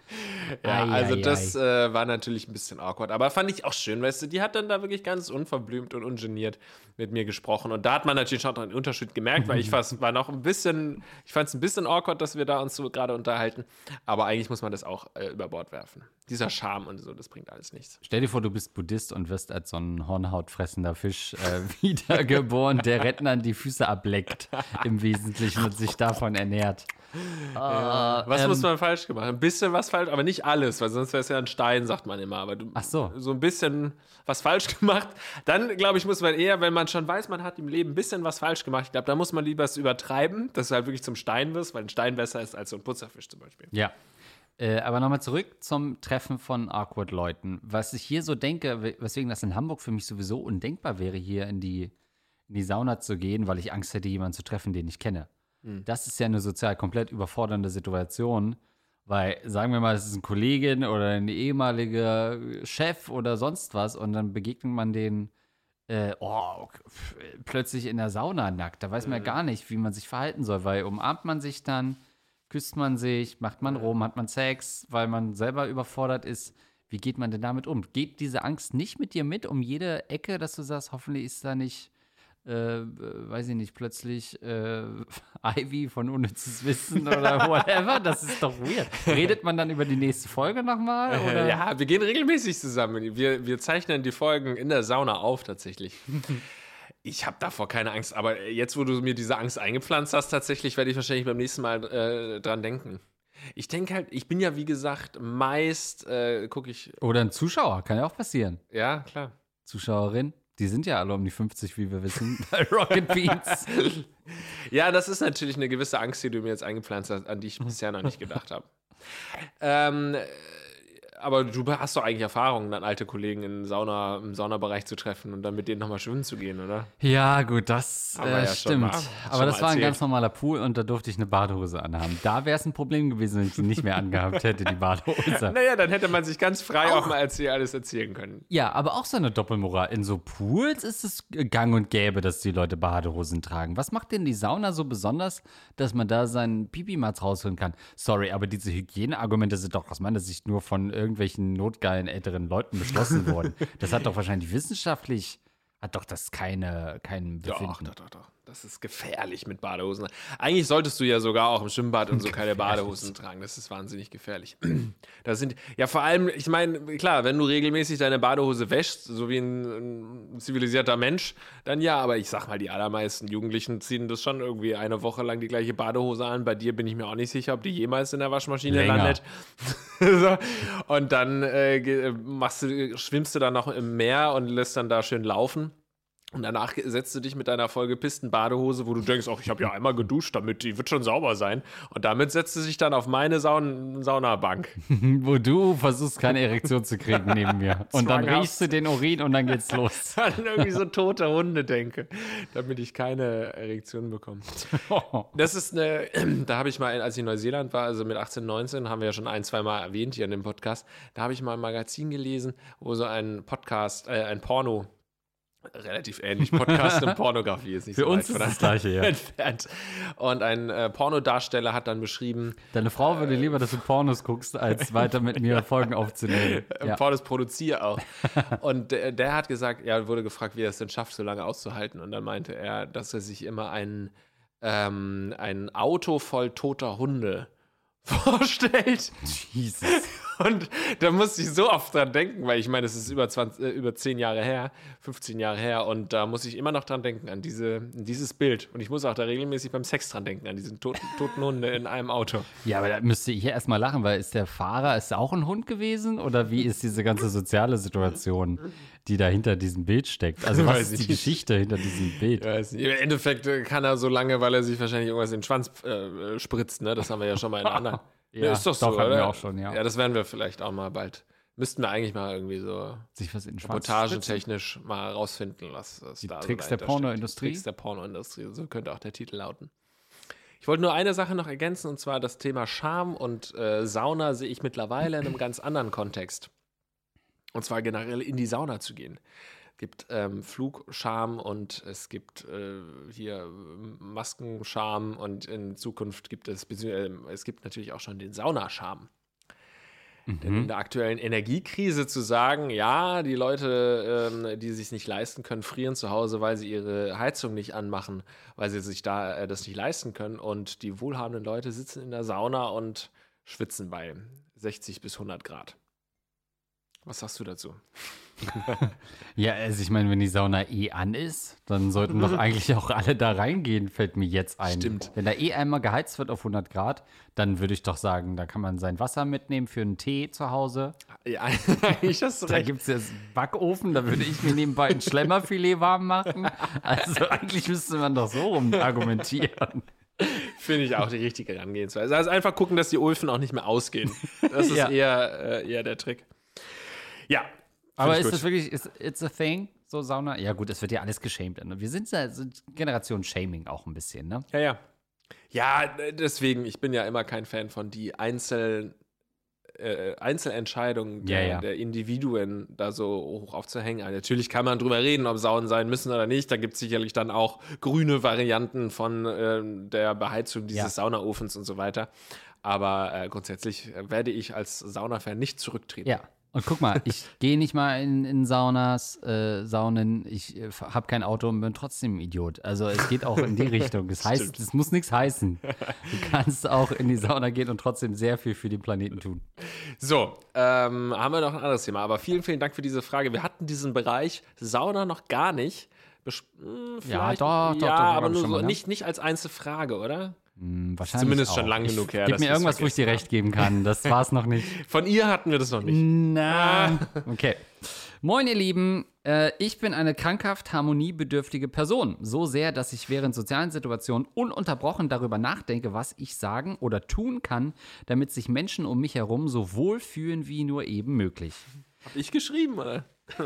Ja, Ei, also ei, das ei. äh, war natürlich ein bisschen awkward, aber fand ich auch schön, weißt du, die hat dann da wirklich ganz unverblümt und ungeniert mit mir gesprochen und da hat man natürlich schon einen Unterschied gemerkt, weil ich fast war noch ein bisschen, ich fand es ein bisschen awkward, dass wir da uns so gerade unterhalten, aber eigentlich muss man das auch äh, über Bord werfen. Dieser Charme und so, das bringt alles nichts. Stell dir vor, du bist Buddhist und wirst als so ein hornhautfressender Fisch äh, wiedergeboren, der Rentnern die Füße ableckt im Wesentlichen und sich davon ernährt. Ah, Was ähm, muss man falsch gemacht? Ein bisschen was falsch, aber nicht alles, weil sonst wäre es ja ein Stein, sagt man immer. Aber du, Ach so. so ein bisschen was falsch gemacht. Dann, glaube ich, muss man eher, wenn man schon weiß, man hat im Leben ein bisschen was falsch gemacht, ich glaube, da muss man lieber es übertreiben, dass du halt wirklich zum Stein wirst, weil ein Stein besser ist als so ein Putzerfisch zum Beispiel. Ja. Äh, aber nochmal zurück zum Treffen von Awkward-Leuten. Was ich hier so denke, we- weswegen das in Hamburg für mich sowieso undenkbar wäre, hier in die, in die Sauna zu gehen, weil ich Angst hätte, jemanden zu treffen, den ich kenne. Das ist ja eine sozial komplett überfordernde Situation, weil, sagen wir mal, es ist eine Kollegin oder ein ehemaliger Chef oder sonst was und dann begegnet man den äh, oh, plötzlich in der Sauna nackt. Da weiß man ja gar nicht, wie man sich verhalten soll, weil umarmt man sich dann, küsst man sich, macht man rum, hat man Sex, weil man selber überfordert ist. Wie geht man denn damit um? Geht diese Angst nicht mit dir mit um jede Ecke, dass du sagst, hoffentlich ist da nicht, äh, weiß ich nicht, plötzlich äh, Ivy von unnützes Wissen oder whatever? Das ist doch weird. Redet man dann über die nächste Folge nochmal? Oder? Äh, ja, wir gehen regelmäßig zusammen. Wir, wir zeichnen die Folgen in der Sauna auf, tatsächlich. Ich habe davor keine Angst, aber jetzt, wo du mir diese Angst eingepflanzt hast, tatsächlich werde ich wahrscheinlich beim nächsten Mal äh, dran denken. Ich denke halt, ich bin ja wie gesagt meist, äh, gucke ich, Oder ein Zuschauer, kann ja auch passieren. ja, klar. Zuschauerin. Die sind ja alle um die 50, wie wir wissen, bei Rocket Beans. Ja, das ist natürlich eine gewisse Angst, die du mir jetzt eingepflanzt hast, an die ich bisher noch nicht gedacht habe. Ähm, äh, aber du hast doch eigentlich Erfahrung, dann alte Kollegen in Sauna, im Saunabereich zu treffen und dann mit denen nochmal schwimmen zu gehen, oder? Ja, gut, das äh, ja stimmt. mal- Aber das war ein ganz normaler Pool und da durfte ich eine Badehose anhaben. Da wäre es ein Problem gewesen, wenn ich die nicht mehr angehabt hätte, die Badehose. Naja, dann hätte man sich ganz frei auch, mal erzähl, alles erzählen können. Ja, aber auch so eine Doppelmoral. In so Pools ist es gang und gäbe, dass die Leute Badehosen tragen. Was macht denn die Sauna so besonders, dass man da seinen Pipimatz rausholen kann? Sorry, aber diese Hygieneargumente sind doch aus meiner Sicht nur von irgendwelchen notgeilen älteren Leuten beschlossen worden. Das hat doch wahrscheinlich wissenschaftlich, hat doch das keine, kein Befinden. Doch, doch, doch, doch. Das ist gefährlich mit Badehosen. Eigentlich solltest du ja sogar auch im Schwimmbad und so keine Badehosen tragen. Das ist wahnsinnig gefährlich. Das sind, ja, vor allem, ich meine, klar, wenn du regelmäßig deine Badehose wäschst, so wie ein, ein zivilisierter Mensch, dann ja, aber ich sag mal, die allermeisten Jugendlichen ziehen das schon irgendwie eine Woche lang die gleiche Badehose an. Bei dir bin ich mir auch nicht sicher, ob die jemals in der Waschmaschine Länger. landet. so. Und dann äh, machst du, schwimmst du dann noch im Meer und lässt dann da schön laufen. Und danach setzt du dich mit deiner vollgepissten Badehose, wo du denkst, ach, ich habe ja einmal geduscht, damit die wird schon sauber sein. Und damit setzt du dich dann auf meine Saun Saunabank. Wo du versuchst, keine Erektion zu kriegen neben mir. Und dann riechst du den Urin und dann geht's los. An irgendwie so tote Hunde denke, damit ich keine Erektion bekomme. Das ist eine, da habe ich mal, als ich in Neuseeland war, also mit 18, 19, haben wir ja schon ein, zwei Mal erwähnt hier in dem Podcast, da habe ich mal ein Magazin gelesen, wo so ein Podcast, äh, ein Porno, relativ ähnlich, Podcast und Pornografie ist nicht Für so uns weit ist das Gleiche, ja. entfernt. Und ein äh, Pornodarsteller hat dann beschrieben, Deine Frau würde lieber, dass du Pornos guckst, als weiter mit mir Folgen aufzunehmen. ja. Pornos produziere auch. Und der, der hat gesagt, er wurde gefragt, wie er es denn schafft, so lange auszuhalten. Und dann meinte er, dass er sich immer ein, ähm, ein Auto voll toter Hunde vorstellt. Jesus. Und da musste ich so oft dran denken, weil ich meine, es ist über, 20, äh, über 10 Jahre her, 15 Jahre her und da muss ich immer noch dran denken, an diese, dieses Bild. Und ich muss auch da regelmäßig beim Sex dran denken, an diesen toten, toten Hunde in einem Auto. Ja, aber da müsste ich ja erstmal lachen, weil ist der Fahrer, ist auch ein Hund gewesen oder wie ist diese ganze soziale Situation, die da hinter diesem Bild steckt? Also was ist die nicht. Geschichte hinter diesem Bild? Im Endeffekt kann er so lange, weil er sich wahrscheinlich irgendwas in den Schwanz äh, spritzt, ne? Das haben wir ja schon mal in anderen. Ja, ist doch so, doch, oder? auch schon, ja. Ja, das werden wir vielleicht auch mal bald. Müssten wir eigentlich mal irgendwie so sich was in reportagetechnisch mal rausfinden, was, was Die da Tricks so der Pornoindustrie. Tricks der Pornoindustrie, so könnte auch der Titel lauten. Ich wollte nur eine Sache noch ergänzen, und zwar das Thema Scham und äh, Sauna sehe ich mittlerweile in einem ganz anderen Kontext. Und zwar generell in die Sauna zu gehen. Es gibt ähm, Flugscham und es gibt äh, hier Maskenscham und in Zukunft gibt es, äh, es gibt natürlich auch schon den Saunascham. Mhm. Denn in der aktuellen Energiekrise zu sagen, ja, die Leute, ähm, die sich nicht leisten können, frieren zu Hause, weil sie ihre Heizung nicht anmachen, weil sie sich da äh, das nicht leisten können. Und die wohlhabenden Leute sitzen in der Sauna und schwitzen bei 60 bis 100 Grad. Was sagst du dazu? ja, also ich meine, wenn die Sauna eh an ist, dann sollten doch eigentlich auch alle da reingehen, fällt mir jetzt ein. Stimmt. Wenn da eh einmal geheizt wird auf 100 Grad, dann würde ich doch sagen, da kann man sein Wasser mitnehmen für einen Tee zu Hause. Ja, eigentlich hast du Da gibt es jetzt Backofen, da würde ich mir nebenbei ein Schlemmerfilet warm machen. Also eigentlich müsste man doch so rum argumentieren. Finde ich auch die richtige Herangehensweise. Also einfach gucken, dass die Öfen auch nicht mehr ausgehen. Das ist ja. eher, äh, eher der Trick. Ja. Aber ist gut. das wirklich, ist, it's a thing, so Sauna? Ja, gut, es wird ja alles geschämt. Ne? Wir sind ja sind Generation Shaming auch ein bisschen, ne? Ja, ja. Ja, deswegen, ich bin ja immer kein Fan von die einzelnen äh, Einzelentscheidungen der, ja, ja. der, Individuen da so hoch aufzuhängen. Also natürlich kann man drüber reden, ob Saunen sein müssen oder nicht. Da gibt es sicherlich dann auch grüne Varianten von äh, der Beheizung dieses ja. Saunaofens und so weiter. Aber äh, grundsätzlich werde ich als Saunafan nicht zurücktreten. Ja, und guck mal, ich gehe nicht mal in, in Saunas, äh, Saunen, ich äh, habe kein Auto und bin trotzdem ein Idiot. Also es geht auch in die Richtung. Das heißt, es muss nichts heißen. Du kannst auch in die Sauna gehen und trotzdem sehr viel für den Planeten tun. So, ähm, haben wir noch ein anderes Thema. Aber vielen, vielen Dank für diese Frage. Wir hatten diesen Bereich Sauna noch gar nicht. Hm, ja, doch, doch, ja, doch, aber nur so, nicht, nicht als Einzelfrage, oder? Hm, wahrscheinlich Zumindest auch. schon lang genug her. Gib mir irgendwas, wo ich dir recht geben kann. Das war es noch nicht. Von ihr hatten wir das noch nicht. Na, okay. Moin, ihr Lieben. Äh, ich bin eine krankhaft harmoniebedürftige Person. So sehr, dass ich während sozialen Situationen ununterbrochen darüber nachdenke, was ich sagen oder tun kann, damit sich Menschen um mich herum so wohl fühlen wie nur eben möglich. Hab ich geschrieben, oder?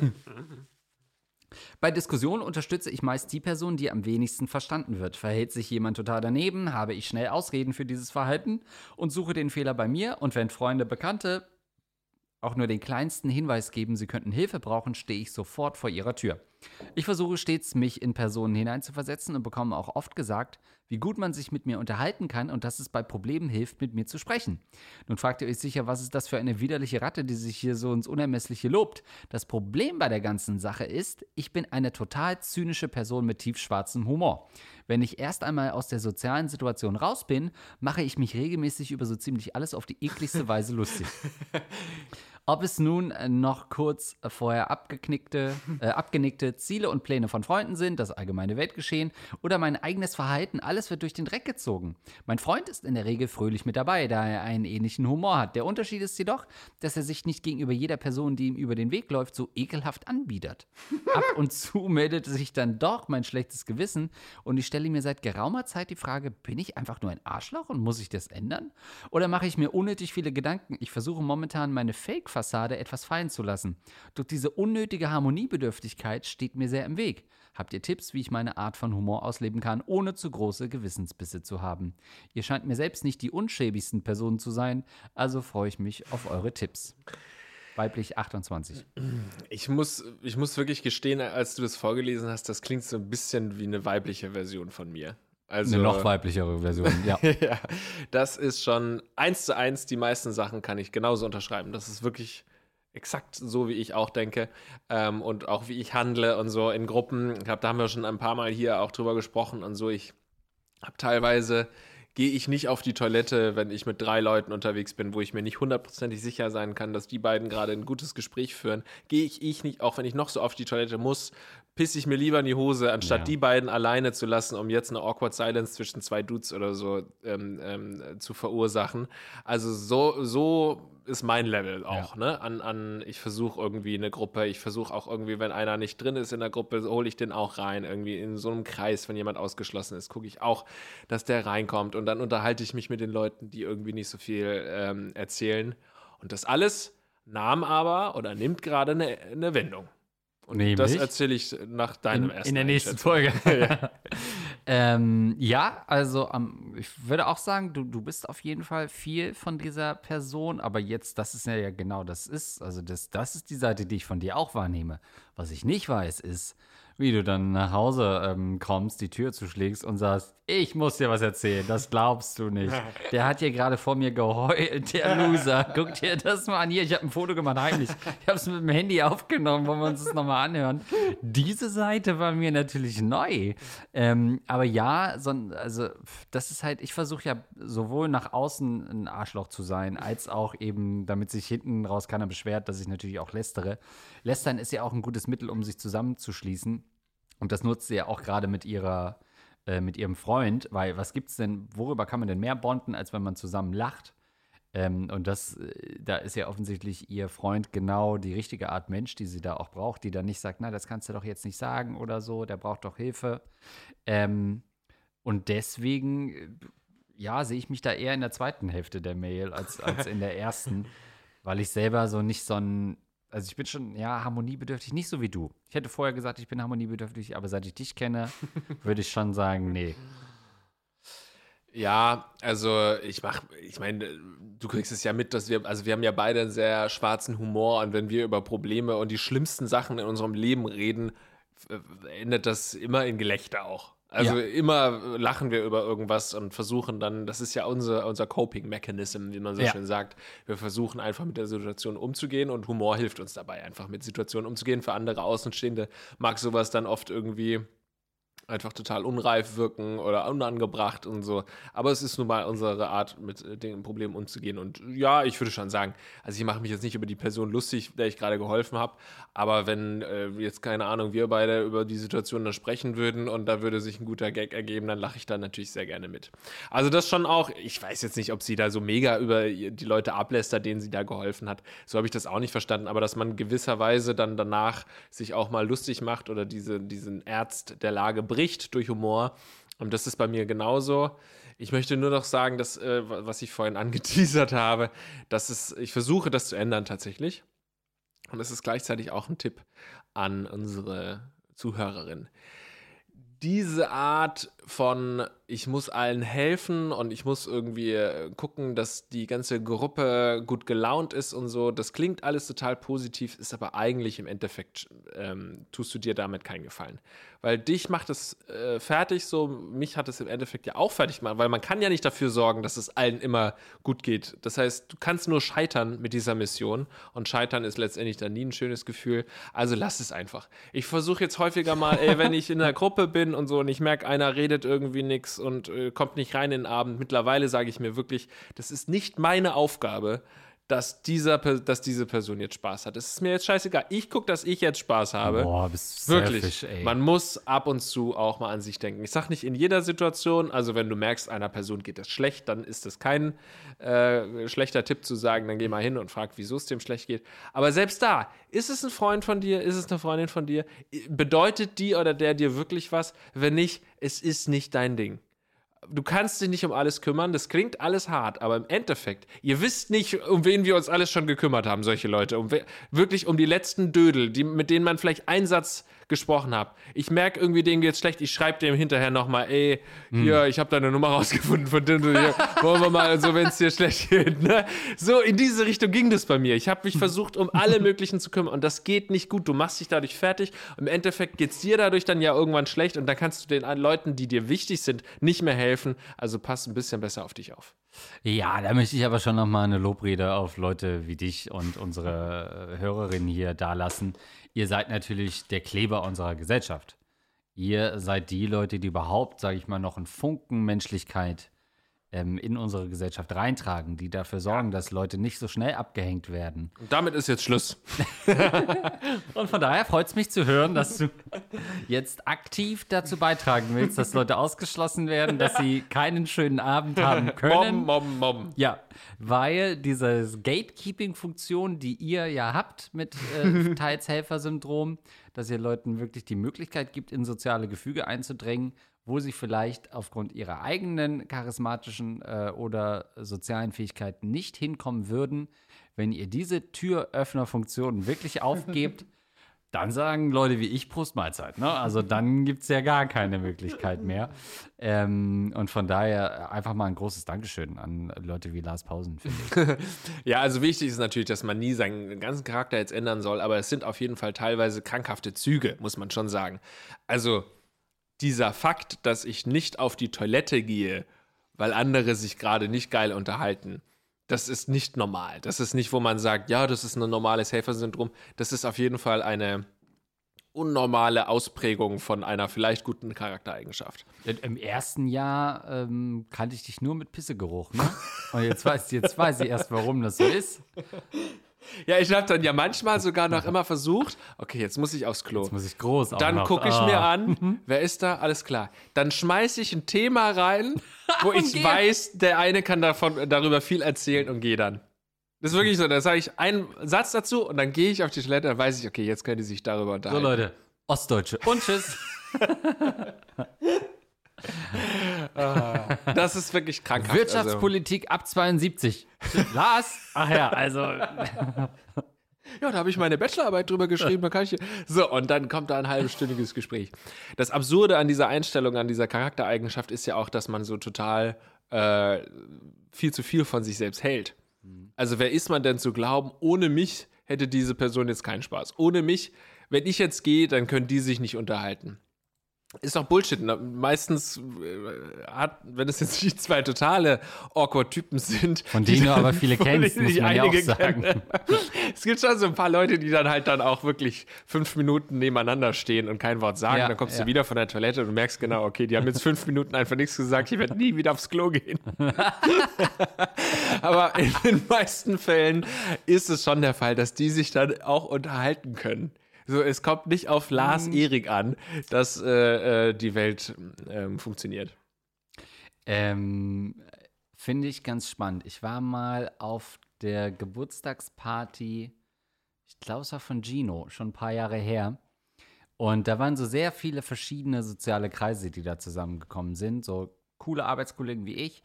Bei Diskussionen unterstütze ich meist die Person, die am wenigsten verstanden wird. Verhält sich jemand total daneben, habe ich schnell Ausreden für dieses Verhalten und suche den Fehler bei mir. Und wenn Freunde, Bekannte auch nur den kleinsten Hinweis geben, sie könnten Hilfe brauchen, stehe ich sofort vor ihrer Tür. Ich versuche stets, mich in Personen hineinzuversetzen und bekomme auch oft gesagt, wie gut man sich mit mir unterhalten kann und dass es bei Problemen hilft, mit mir zu sprechen. Nun fragt ihr euch sicher, was ist das für eine widerliche Ratte, die sich hier so ins Unermessliche lobt. Das Problem bei der ganzen Sache ist, ich bin eine total zynische Person mit tiefschwarzem Humor. Wenn ich erst einmal aus der sozialen Situation raus bin, mache ich mich regelmäßig über so ziemlich alles auf die ekligste Weise lustig. Ob es nun äh, noch kurz vorher abgeknickte, äh, abgenickte Ziele und Pläne von Freunden sind, das allgemeine Weltgeschehen oder mein eigenes Verhalten, alles wird durch den Dreck gezogen. Mein Freund ist in der Regel fröhlich mit dabei, da er einen ähnlichen Humor hat. Der Unterschied ist jedoch, dass er sich nicht gegenüber jeder Person, die ihm über den Weg läuft, so ekelhaft anbietet. Ab und zu meldet sich dann doch mein schlechtes Gewissen und ich stelle mir seit geraumer Zeit die Frage, bin ich einfach nur ein Arschloch und muss ich das ändern? Oder mache ich mir unnötig viele Gedanken? Ich versuche momentan meine Fake Fassade etwas fallen zu lassen. Doch diese unnötige Harmoniebedürftigkeit steht mir sehr im Weg. Habt ihr Tipps, wie ich meine Art von Humor ausleben kann, ohne zu große Gewissensbisse zu haben? Ihr scheint mir selbst nicht die unschäbigsten Personen zu sein, also freue ich mich auf eure Tipps. Weiblich 28. Ich muss, ich muss wirklich gestehen, als du das vorgelesen hast, das klingt so ein bisschen wie eine weibliche Version von mir. Also, eine noch weiblichere Version, ja. ja. Das ist schon eins zu eins, die meisten Sachen kann ich genauso unterschreiben. Das ist wirklich exakt so, wie ich auch denke ähm, und auch wie ich handle und so in Gruppen. Ich glaube, da haben wir schon ein paar Mal hier auch drüber gesprochen und so. Ich habe teilweise gehe ich nicht auf die Toilette, wenn ich mit drei Leuten unterwegs bin, wo ich mir nicht hundertprozentig sicher sein kann, dass die beiden gerade ein gutes Gespräch führen, gehe ich, ich nicht, auch wenn ich noch so auf die Toilette muss, pisse ich mir lieber in die Hose, anstatt ja. die beiden alleine zu lassen, um jetzt eine awkward Silence zwischen zwei Dudes oder so ähm, ähm, zu verursachen. Also so, so ist mein Level auch, ja. ne? An, an ich versuche irgendwie eine Gruppe, ich versuche auch irgendwie, wenn einer nicht drin ist in der Gruppe, hole ich den auch rein. Irgendwie in so einem Kreis, wenn jemand ausgeschlossen ist, gucke ich auch, dass der reinkommt. Und dann unterhalte ich mich mit den Leuten, die irgendwie nicht so viel ähm, erzählen. Und das alles nahm aber oder nimmt gerade eine, eine Wendung. Nämlich? das erzähle ich nach deinem in, ersten In der nächsten Folge. ja. ähm, ja, also um, ich würde auch sagen, du, du bist auf jeden Fall viel von dieser Person, aber jetzt, das ist ja, ja genau das ist. Also das, das ist die Seite, die ich von dir auch wahrnehme. Was ich nicht weiß, ist, wie du dann nach Hause ähm, kommst, die Tür zuschlägst und sagst, ich muss dir was erzählen, das glaubst du nicht. Der hat hier gerade vor mir geheult, der Loser. Guck dir das mal an. Hier, ich habe ein Foto gemacht, heimlich. Ich habe es mit dem Handy aufgenommen, wollen wir uns das nochmal anhören. Diese Seite war mir natürlich neu. Ähm, aber ja, so, also das ist halt, ich versuche ja sowohl nach außen ein Arschloch zu sein, als auch eben, damit sich hinten raus keiner beschwert, dass ich natürlich auch lästere. Lästern ist ja auch ein gutes Mittel, um sich zusammenzuschließen. Und das nutzt sie ja auch gerade mit ihrer, äh, mit ihrem Freund, weil was gibt's denn, worüber kann man denn mehr bonden, als wenn man zusammen lacht? Ähm, und das, äh, da ist ja offensichtlich ihr Freund genau die richtige Art Mensch, die sie da auch braucht, die dann nicht sagt, na, das kannst du doch jetzt nicht sagen oder so, der braucht doch Hilfe. Ähm, und deswegen, äh, ja, sehe ich mich da eher in der zweiten Hälfte der Mail als, als in der ersten, weil ich selber so nicht so ein also ich bin schon, ja, harmoniebedürftig, nicht so wie du. Ich hätte vorher gesagt, ich bin harmoniebedürftig, aber seit ich dich kenne, würde ich schon sagen, nee. Ja, also ich mach, ich meine, du kriegst es ja mit, dass wir, also wir haben ja beide einen sehr schwarzen Humor und wenn wir über Probleme und die schlimmsten Sachen in unserem Leben reden, endet das immer in Gelächter auch. Also ja. immer lachen wir über irgendwas und versuchen dann, das ist ja unser, unser Coping-Mechanism, wie man so ja. schön sagt. Wir versuchen einfach mit der Situation umzugehen und Humor hilft uns dabei, einfach mit Situationen umzugehen. Für andere Außenstehende mag sowas dann oft irgendwie einfach total unreif wirken oder unangebracht und so. Aber es ist nun mal unsere Art, mit äh, den Problemen umzugehen. Und ja, ich würde schon sagen, also ich mache mich jetzt nicht über die Person lustig, der ich gerade geholfen habe, aber wenn äh, jetzt, keine Ahnung, wir beide über die Situation dann sprechen würden und da würde sich ein guter Gag ergeben, dann lache ich da natürlich sehr gerne mit. Also das schon auch, ich weiß jetzt nicht, ob sie da so mega über die Leute ablästert, denen sie da geholfen hat. So habe ich das auch nicht verstanden, aber dass man gewisserweise dann danach sich auch mal lustig macht oder diese, diesen Ärzt der Lage bricht durch Humor. Und das ist bei mir genauso. Ich möchte nur noch sagen, dass, äh, was ich vorhin angeteasert habe, dass es, ich versuche das zu ändern tatsächlich. Und es ist gleichzeitig auch ein Tipp an unsere Zuhörerin. Diese Art von, ich muss allen helfen und ich muss irgendwie äh, gucken, dass die ganze Gruppe gut gelaunt ist und so, das klingt alles total positiv, ist aber eigentlich im Endeffekt, ähm, tust du dir damit keinen Gefallen weil dich macht es äh, fertig so, mich hat es im Endeffekt ja auch fertig gemacht, weil man kann ja nicht dafür sorgen, dass es allen immer gut geht. Das heißt, du kannst nur scheitern mit dieser Mission und scheitern ist letztendlich dann nie ein schönes Gefühl. Also lass es einfach. Ich versuche jetzt häufiger mal, ey, wenn ich in einer Gruppe bin und so und ich merke, einer redet irgendwie nichts und äh, kommt nicht rein in den Abend. Mittlerweile sage ich mir wirklich, das ist nicht meine Aufgabe, dass, dieser, dass diese Person jetzt Spaß hat. Es ist mir jetzt scheißegal. Ich gucke, dass ich jetzt Spaß habe. Boah, bist Wirklich. Selfish, Man muss ab und zu auch mal an sich denken. Ich sage nicht in jeder Situation, also wenn du merkst, einer Person geht es schlecht, dann ist das kein äh, schlechter Tipp zu sagen, dann geh mal hin und frag, wieso es dem schlecht geht. Aber selbst da, ist es ein Freund von dir, ist es eine Freundin von dir? Bedeutet die oder der dir wirklich was? Wenn nicht, es ist nicht dein Ding du kannst dich nicht um alles kümmern. Das klingt alles hart, aber im Endeffekt, ihr wisst nicht, um wen wir uns alles schon gekümmert haben, solche Leute. Um, wirklich um die letzten Dödel, die, mit denen man vielleicht einen Satz gesprochen habe. Ich merke irgendwie, denen geht's schlecht. Ich schreibe dem hinterher nochmal, ey, hier, hm. ich habe deine Nummer rausgefunden von dem, hier, wollen wir mal, so, wenn es dir schlecht geht. Ne? So, in diese Richtung ging das bei mir. Ich habe mich versucht, um alle möglichen zu kümmern und das geht nicht gut. Du machst dich dadurch fertig. Im Endeffekt geht es dir dadurch dann ja irgendwann schlecht und dann kannst du den Leuten, die dir wichtig sind, nicht mehr helfen. Also pass ein bisschen besser auf dich auf. Ja, da möchte ich aber schon nochmal eine Lobrede auf Leute wie dich und unsere Hörerinnen hier dalassen ihr seid natürlich der Kleber unserer Gesellschaft. Ihr seid die Leute, die überhaupt, sage ich mal, noch einen Funken Menschlichkeit ähm, in unsere Gesellschaft reintragen, die dafür sorgen, dass Leute nicht so schnell abgehängt werden. Und damit ist jetzt Schluss. Und von daher freut es mich zu hören, dass du jetzt aktiv dazu beitragen willst, dass Leute ausgeschlossen werden, dass sie keinen schönen Abend haben können. Mom, mom, mom. Ja, weil diese Gatekeeping-Funktion, die ihr ja habt mit äh, Teilshelfer-Syndrom, dass ihr Leuten wirklich die Möglichkeit gibt, in soziale Gefüge einzudrängen, wo sie vielleicht aufgrund ihrer eigenen charismatischen äh, oder sozialen Fähigkeiten nicht hinkommen würden, wenn ihr diese Türöffnerfunktion wirklich aufgebt, dann sagen Leute wie ich Prost Mahlzeit. Ne? Also dann gibt es ja gar keine Möglichkeit mehr. Ähm, und von daher einfach mal ein großes Dankeschön an Leute wie Lars Pausen, finde ich. ja, also wichtig ist natürlich, dass man nie seinen ganzen Charakter jetzt ändern soll, aber es sind auf jeden Fall teilweise krankhafte Züge, muss man schon sagen. Also dieser Fakt, dass ich nicht auf die Toilette gehe, weil andere sich gerade nicht geil unterhalten, das ist nicht normal. Das ist nicht, wo man sagt, ja, das ist ein normales Helfersyndrom. Das ist auf jeden Fall eine unnormale Ausprägung von einer vielleicht guten Charaktereigenschaft. Im ersten Jahr ähm, kannte ich dich nur mit Pissegeruch, ne? Und jetzt weiß, jetzt weiß ich erst, warum das so ist. Ja, ich habe dann ja manchmal sogar noch immer versucht, okay, jetzt muss ich aufs Klo. Jetzt muss ich groß Dann gucke ich mir ah. an, wer ist da? Alles klar. Dann schmeiße ich ein Thema rein, wo ich weiß, der eine kann davon, darüber viel erzählen und gehe dann. Das ist wirklich so, da sage ich einen Satz dazu und dann gehe ich auf die Toilette, dann weiß ich, okay, jetzt können die sich darüber unterhalten. So Leute, Ostdeutsche und tschüss. Ah, das ist wirklich krankhaft. Wirtschaftspolitik also. ab 72. Lars? Ach ja, also. Ja, da habe ich meine Bachelorarbeit drüber geschrieben, da kann ich. So, und dann kommt da ein halbstündiges Gespräch. Das Absurde an dieser Einstellung, an dieser Charaktereigenschaft ist ja auch, dass man so total äh, viel zu viel von sich selbst hält. Also, wer ist man denn zu glauben, ohne mich hätte diese Person jetzt keinen Spaß? Ohne mich, wenn ich jetzt gehe, dann können die sich nicht unterhalten. Ist doch Bullshit. Meistens äh, hat, wenn es jetzt nicht zwei totale Awkward-Typen sind. Von denen du aber viele kennst, muss man ja auch sagen. Kennen. es gibt schon so ein paar Leute, die dann halt dann auch wirklich fünf Minuten nebeneinander stehen und kein Wort sagen. Ja, dann kommst ja. du wieder von der Toilette und merkst genau, okay, die haben jetzt fünf Minuten einfach nichts gesagt. Ich werde nie wieder aufs Klo gehen. aber in den meisten Fällen ist es schon der Fall, dass die sich dann auch unterhalten können. So, es kommt nicht auf Lars mhm. Erik an, dass äh, äh, die Welt ähm, funktioniert. Ähm, Finde ich ganz spannend. Ich war mal auf der Geburtstagsparty, ich glaube, es war von Gino, schon ein paar Jahre her. Und da waren so sehr viele verschiedene soziale Kreise, die da zusammengekommen sind. So coole Arbeitskollegen wie ich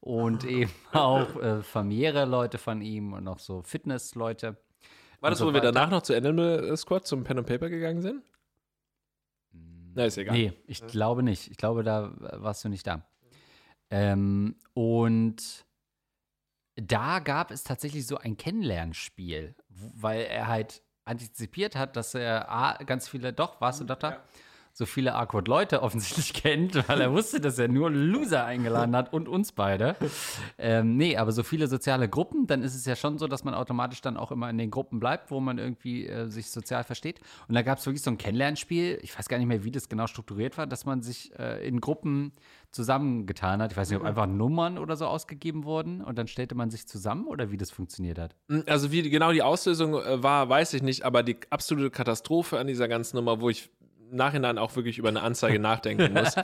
und eben auch äh, familiäre Leute von ihm und auch so Fitnessleute. War das, so wo weiter. wir danach noch zu Animal Squad zum Pen and Paper gegangen sind? Hm. Na, ist egal. Nee, ich glaube nicht. Ich glaube, da warst du nicht da. Ähm, und da gab es tatsächlich so ein Kennenlernspiel, weil er halt antizipiert hat, dass er A, ganz viele, doch, warst du doch da? Ja so viele awkward Leute offensichtlich kennt, weil er wusste, dass er nur Loser eingeladen hat und uns beide. Ähm, nee, aber so viele soziale Gruppen, dann ist es ja schon so, dass man automatisch dann auch immer in den Gruppen bleibt, wo man irgendwie äh, sich sozial versteht. Und da gab es wirklich so ein Kennenlernspiel, ich weiß gar nicht mehr, wie das genau strukturiert war, dass man sich äh, in Gruppen zusammengetan hat. Ich weiß nicht, ob mhm. einfach Nummern oder so ausgegeben wurden und dann stellte man sich zusammen oder wie das funktioniert hat. Hm, also wie genau die Auslösung äh, war, weiß ich nicht, aber die absolute Katastrophe an dieser ganzen Nummer, wo ich Nachhinein auch wirklich über eine Anzeige nachdenken muss.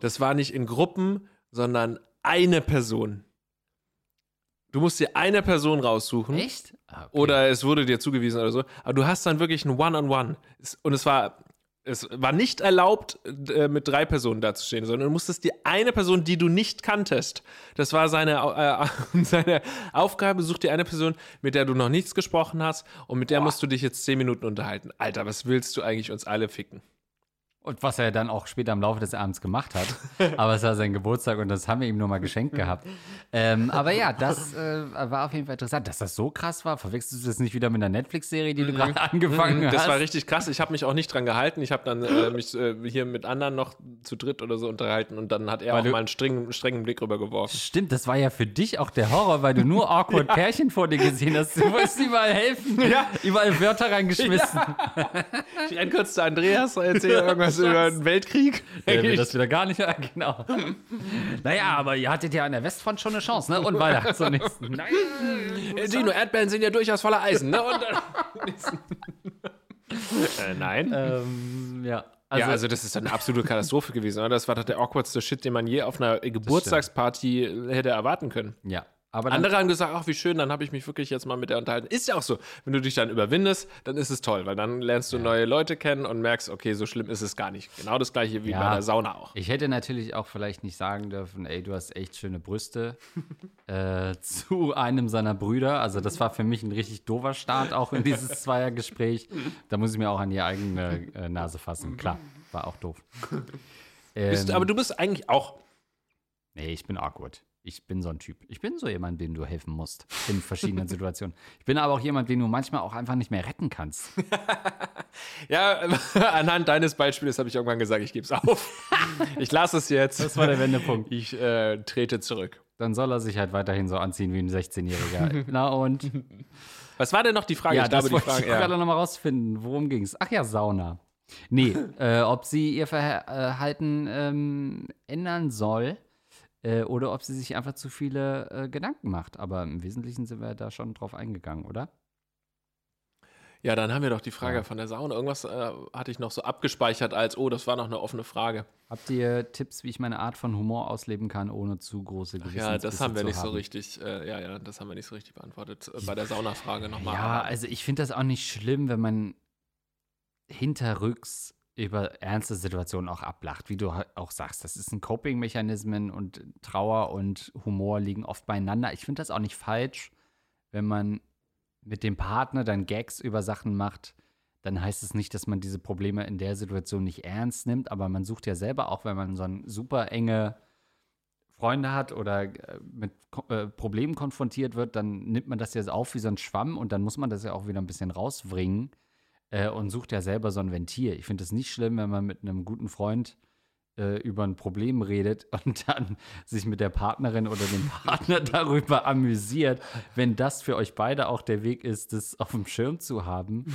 Das war nicht in Gruppen, sondern eine Person. Du musst dir eine Person raussuchen. Echt? Ah, okay. Oder es wurde dir zugewiesen oder so. Aber du hast dann wirklich ein One-on-One. -on -One. Und es war, es war nicht erlaubt, äh, mit drei Personen dazustehen, sondern du musstest dir eine Person, die du nicht kanntest, das war seine, äh, seine Aufgabe, such dir eine Person, mit der du noch nichts gesprochen hast und mit der Boah. musst du dich jetzt zehn Minuten unterhalten. Alter, was willst du eigentlich uns alle ficken? Und was er dann auch später im Laufe des Abends gemacht hat. aber es war sein Geburtstag und das haben wir ihm nur mal geschenkt gehabt. Ähm, aber ja, das äh, war auf jeden Fall interessant. Dass das so krass war, verwechselst du das nicht wieder mit einer Netflix-Serie, die du mhm. gerade angefangen das hast? Das war richtig krass. Ich habe mich auch nicht dran gehalten. Ich habe dann äh, mich äh, hier mit anderen noch zu dritt oder so unterhalten und dann hat er weil auch mal einen strengen, strengen Blick rübergeworfen. Stimmt, das war ja für dich auch der Horror, weil du nur awkward ja. Pärchen vor dir gesehen hast. Du wolltest überall helfen. Ja. Überall Wörter reingeschmissen. Ja. Ich renn kurz zu Andreas, erzähl irgendwas was über den Weltkrieg? Ja, das wieder gar nicht, genau. naja, aber ihr hattet ja an der Westfront schon eine Chance, ne? Und weiter zum nächsten. Naja, Gino, Erdbeeren sind ja durchaus voller Eisen, ne? Und dann äh, nein. Ähm, ja. Also, ja, also das ist eine absolute Katastrophe gewesen. Oder? Das war doch der awkwardste Shit, den man je auf einer Geburtstagsparty hätte erwarten können. Ja, aber Andere haben gesagt, ach wie schön, dann habe ich mich wirklich jetzt mal mit der unterhalten. Ist ja auch so. Wenn du dich dann überwindest, dann ist es toll, weil dann lernst du ja. neue Leute kennen und merkst, okay, so schlimm ist es gar nicht. Genau das gleiche wie ja. bei der Sauna auch. Ich hätte natürlich auch vielleicht nicht sagen dürfen, ey, du hast echt schöne Brüste äh, zu einem seiner Brüder. Also das war für mich ein richtig doofer Start auch in dieses Zweiergespräch. Da muss ich mir auch an die eigene äh, Nase fassen. Klar, war auch doof. Ähm, bist, aber du bist eigentlich auch. Nee, ich bin awkward. Ich bin so ein Typ. Ich bin so jemand, dem du helfen musst in verschiedenen Situationen. Ich bin aber auch jemand, den du manchmal auch einfach nicht mehr retten kannst. ja, anhand deines Beispiels habe ich irgendwann gesagt, ich gebe es auf. ich lasse es jetzt. Das war der Wendepunkt. Ich äh, trete zurück. Dann soll er sich halt weiterhin so anziehen wie ein 16-Jähriger. Na und? Was war denn noch die Frage? Ja, ich das wollte ich ja. gerade noch mal rausfinden. Worum ging es? Ach ja, Sauna. Nee, äh, ob sie ihr Verhalten ähm, ändern soll äh, oder ob sie sich einfach zu viele äh, Gedanken macht. Aber im Wesentlichen sind wir da schon drauf eingegangen, oder? Ja, dann haben wir doch die Frage ja. von der Sauna. Irgendwas äh, hatte ich noch so abgespeichert als, oh, das war noch eine offene Frage. Habt ihr Tipps, wie ich meine Art von Humor ausleben kann, ohne zu große Gewissensbisse Ja, das haben wir nicht haben? so richtig, äh, ja, ja, das haben wir nicht so richtig beantwortet. Äh, bei der Sauna-Frage nochmal. Ja, also ich finde das auch nicht schlimm, wenn man hinterrücks über ernste Situationen auch ablacht, wie du auch sagst. Das ist ein Coping-Mechanismen und Trauer und Humor liegen oft beieinander. Ich finde das auch nicht falsch, wenn man mit dem Partner dann Gags über Sachen macht, dann heißt es nicht, dass man diese Probleme in der Situation nicht ernst nimmt, aber man sucht ja selber auch, wenn man so ein super enge Freunde hat oder äh, mit äh, Problemen konfrontiert wird, dann nimmt man das ja auf wie so ein Schwamm und dann muss man das ja auch wieder ein bisschen rausbringen äh, und sucht ja selber so ein Ventil. Ich finde es nicht schlimm, wenn man mit einem guten Freund äh, über ein Problem redet und dann sich mit der Partnerin oder dem Partner darüber amüsiert, wenn das für euch beide auch der Weg ist, das auf dem Schirm zu haben.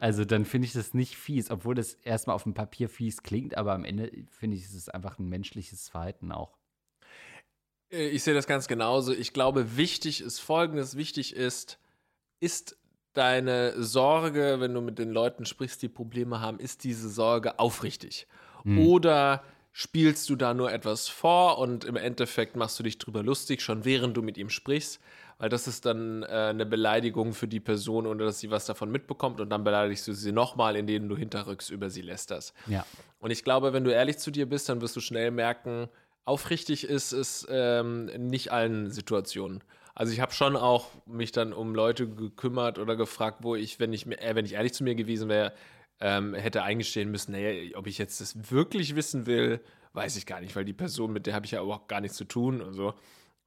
Also dann finde ich das nicht fies, obwohl das erstmal auf dem Papier fies klingt, aber am Ende finde ich, es ist einfach ein menschliches Verhalten auch. Äh, ich sehe das ganz genauso. Ich glaube, wichtig ist folgendes: Wichtig ist, ist deine Sorge, wenn du mit den Leuten sprichst, die Probleme haben, ist diese Sorge aufrichtig? Mhm. Oder spielst du da nur etwas vor und im Endeffekt machst du dich drüber lustig, schon während du mit ihm sprichst? Weil das ist dann äh, eine Beleidigung für die Person, ohne dass sie was davon mitbekommt und dann beleidigst du sie nochmal, indem du hinterrücks über sie lästerst. Ja. Und ich glaube, wenn du ehrlich zu dir bist, dann wirst du schnell merken, aufrichtig ist es ähm, nicht allen Situationen. Also ich habe schon auch mich dann um Leute gekümmert oder gefragt, wo ich, wenn ich, äh, wenn ich ehrlich zu mir gewesen wäre, ähm, hätte eingestehen müssen, naja, ob ich jetzt das wirklich wissen will, weiß ich gar nicht, weil die Person, mit der habe ich ja auch gar nichts zu tun und so.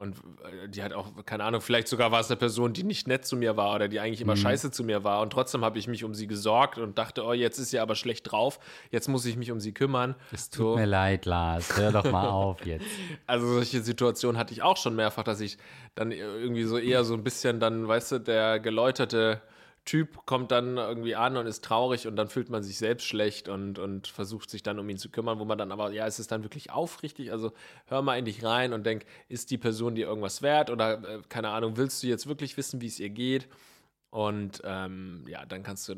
Und äh, die hat auch, keine Ahnung, vielleicht sogar war es eine Person, die nicht nett zu mir war oder die eigentlich immer mhm. scheiße zu mir war. Und trotzdem habe ich mich um sie gesorgt und dachte, oh, jetzt ist sie aber schlecht drauf. Jetzt muss ich mich um sie kümmern. Es tut so. mir leid, Lars. Hör doch mal auf jetzt. Also solche Situationen hatte ich auch schon mehrfach, dass ich dann irgendwie so eher so ein bisschen dann, weißt du, der geläuterte Typ kommt dann irgendwie an und ist traurig und dann fühlt man sich selbst schlecht und, und versucht sich dann um ihn zu kümmern, wo man dann aber, ja, ist es dann wirklich aufrichtig? Also hör mal in dich rein und denk, ist die Person dir irgendwas wert oder äh, keine Ahnung, willst du jetzt wirklich wissen, wie es ihr geht? Und ähm, ja, dann kannst du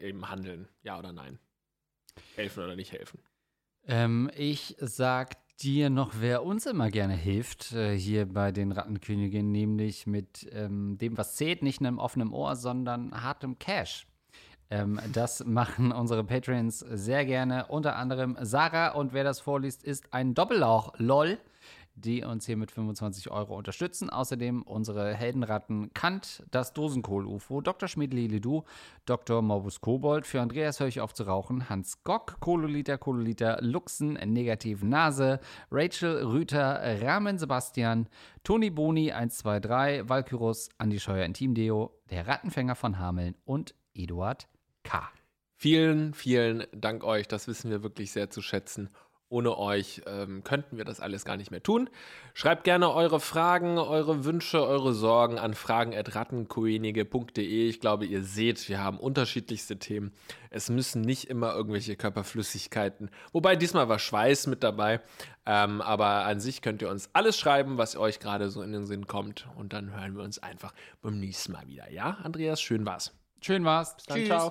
eben handeln, ja oder nein. Helfen oder nicht helfen. Ähm, ich sag dir noch, wer uns immer gerne hilft, äh, hier bei den Rattenköniginnen, nämlich mit ähm, dem, was zählt, nicht einem offenen Ohr, sondern hartem Cash. Ähm, das machen unsere Patreons sehr gerne, unter anderem Sarah. Und wer das vorliest, ist ein Doppellauch. LOL die uns hier mit 25 Euro unterstützen. Außerdem unsere Heldenratten Kant, das Dosenkohl-UFO, Dr. Schmidli-Lidu, Dr. Morbus Kobold, für Andreas höre ich auf zu rauchen, Hans Gock, Kololiter, Kololiter, Luxen, Negativ Nase, Rachel Rüter, Rahmen Sebastian, Toni Boni 123, Valkyrus, Andi Scheuer Intimdeo, der Rattenfänger von Hameln und Eduard K. Vielen, vielen Dank euch. Das wissen wir wirklich sehr zu schätzen. Ohne euch ähm, könnten wir das alles gar nicht mehr tun. Schreibt gerne eure Fragen, eure Wünsche, eure Sorgen an fragen.rattenkoenige.de. Ich glaube, ihr seht, wir haben unterschiedlichste Themen. Es müssen nicht immer irgendwelche Körperflüssigkeiten, wobei diesmal war Schweiß mit dabei. Ähm, aber an sich könnt ihr uns alles schreiben, was euch gerade so in den Sinn kommt. Und dann hören wir uns einfach beim nächsten Mal wieder. Ja, Andreas, schön war's. Schön war's. Bis dann, Tschüss. ciao.